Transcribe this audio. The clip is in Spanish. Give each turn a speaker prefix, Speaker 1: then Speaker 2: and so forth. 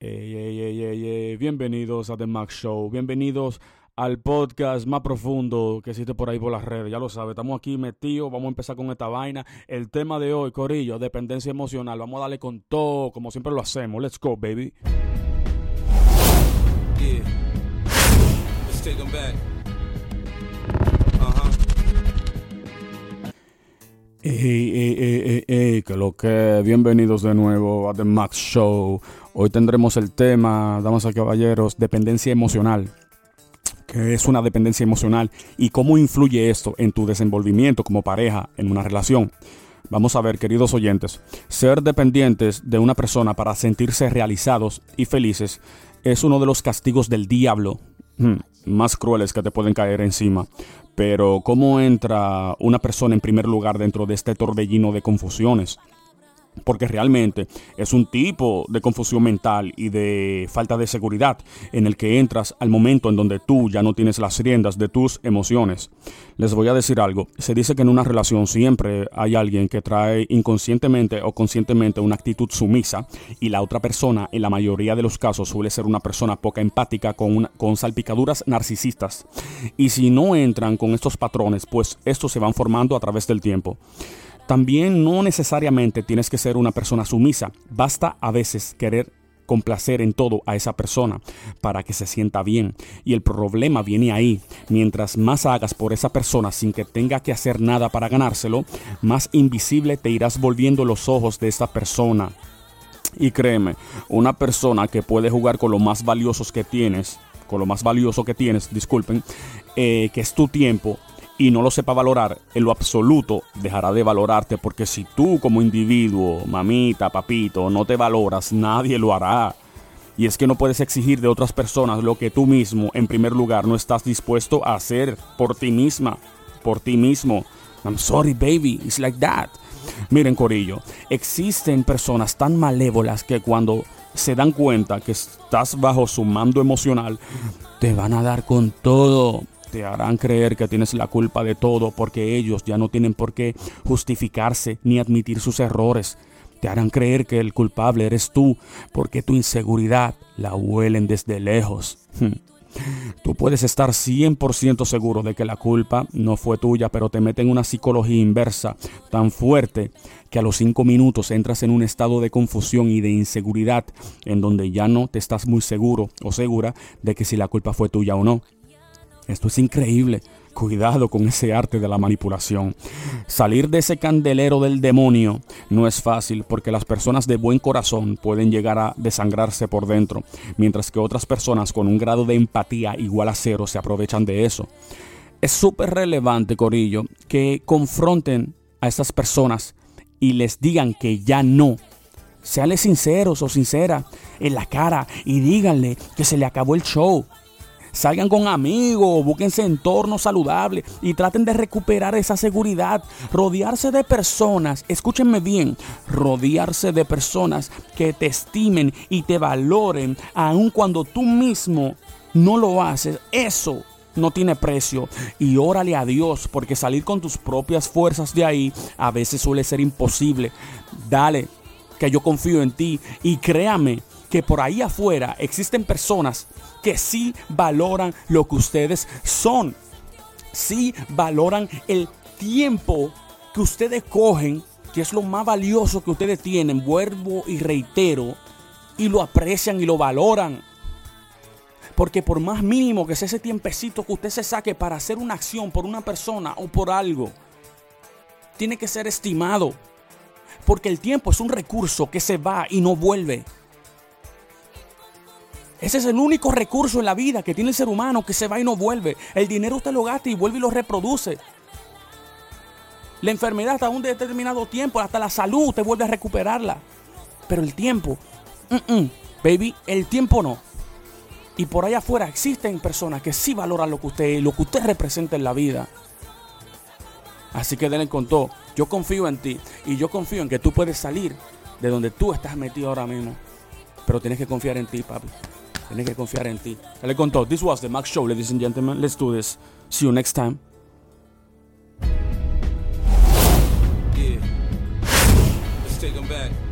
Speaker 1: Bienvenidos a The Max Show. Bienvenidos al podcast más profundo que existe por ahí por las redes. Ya lo sabes, estamos aquí metidos. Vamos a empezar con esta vaina. El tema de hoy, Corillo, dependencia emocional. Vamos a darle con todo, como siempre lo hacemos. Let's go, baby.
Speaker 2: Yeah. Let's take back.
Speaker 1: Ey, ey, ey, ey, ey, lo que. Bienvenidos de nuevo a The Max Show. Hoy tendremos el tema, damas y caballeros, dependencia emocional. ¿Qué es una dependencia emocional y cómo influye esto en tu desenvolvimiento como pareja en una relación? Vamos a ver, queridos oyentes, ser dependientes de una persona para sentirse realizados y felices es uno de los castigos del diablo hmm, más crueles que te pueden caer encima. Pero ¿cómo entra una persona en primer lugar dentro de este torbellino de confusiones? Porque realmente es un tipo de confusión mental y de falta de seguridad en el que entras al momento en donde tú ya no tienes las riendas de tus emociones. Les voy a decir algo. Se dice que en una relación siempre hay alguien que trae inconscientemente o conscientemente una actitud sumisa y la otra persona en la mayoría de los casos suele ser una persona poca empática con, una- con salpicaduras narcisistas. Y si no entran con estos patrones, pues estos se van formando a través del tiempo. También no necesariamente tienes que ser una persona sumisa. Basta a veces querer complacer en todo a esa persona para que se sienta bien. Y el problema viene ahí. Mientras más hagas por esa persona sin que tenga que hacer nada para ganárselo, más invisible te irás volviendo los ojos de esa persona. Y créeme, una persona que puede jugar con lo más valiosos que tienes, con lo más valioso que tienes, disculpen, eh, que es tu tiempo, y no lo sepa valorar, en lo absoluto dejará de valorarte, porque si tú como individuo, mamita, papito, no te valoras, nadie lo hará. Y es que no puedes exigir de otras personas lo que tú mismo, en primer lugar, no estás dispuesto a hacer por ti misma, por ti mismo. I'm sorry, baby, it's like that. Miren, Corillo, existen personas tan malévolas que cuando se dan cuenta que estás bajo su mando emocional, te van a dar con todo. Te harán creer que tienes la culpa de todo porque ellos ya no tienen por qué justificarse ni admitir sus errores. Te harán creer que el culpable eres tú porque tu inseguridad la huelen desde lejos. Tú puedes estar 100% seguro de que la culpa no fue tuya, pero te meten en una psicología inversa tan fuerte que a los 5 minutos entras en un estado de confusión y de inseguridad en donde ya no te estás muy seguro o segura de que si la culpa fue tuya o no. Esto es increíble. Cuidado con ese arte de la manipulación. Salir de ese candelero del demonio no es fácil porque las personas de buen corazón pueden llegar a desangrarse por dentro, mientras que otras personas con un grado de empatía igual a cero se aprovechan de eso. Es súper relevante, Corillo, que confronten a estas personas y les digan que ya no. Seanle sinceros o sincera en la cara y díganle que se le acabó el show. Salgan con amigos, búsquense entornos saludables y traten de recuperar esa seguridad. Rodearse de personas, escúchenme bien, rodearse de personas que te estimen y te valoren, aun cuando tú mismo no lo haces. Eso no tiene precio. Y órale a Dios, porque salir con tus propias fuerzas de ahí a veces suele ser imposible. Dale, que yo confío en ti y créame que por ahí afuera existen personas que sí valoran lo que ustedes son. Sí valoran el tiempo que ustedes cogen, que es lo más valioso que ustedes tienen, vuelvo y reitero, y lo aprecian y lo valoran. Porque por más mínimo que sea ese tiempecito que usted se saque para hacer una acción por una persona o por algo, tiene que ser estimado. Porque el tiempo es un recurso que se va y no vuelve. Ese es el único recurso en la vida que tiene el ser humano que se va y no vuelve. El dinero usted lo gasta y vuelve y lo reproduce. La enfermedad hasta un determinado tiempo, hasta la salud, usted vuelve a recuperarla. Pero el tiempo, baby, el tiempo no. Y por allá afuera existen personas que sí valoran lo que usted es, lo que usted representa en la vida. Así que denle con todo. Yo confío en ti y yo confío en que tú puedes salir de donde tú estás metido ahora mismo. Pero tienes que confiar en ti, papi. Tienes que confiar en ti. Dale con todo. This was the Max Show, ladies and gentlemen. Let's do this. See you next time.
Speaker 2: Yeah. Let's take 'em back.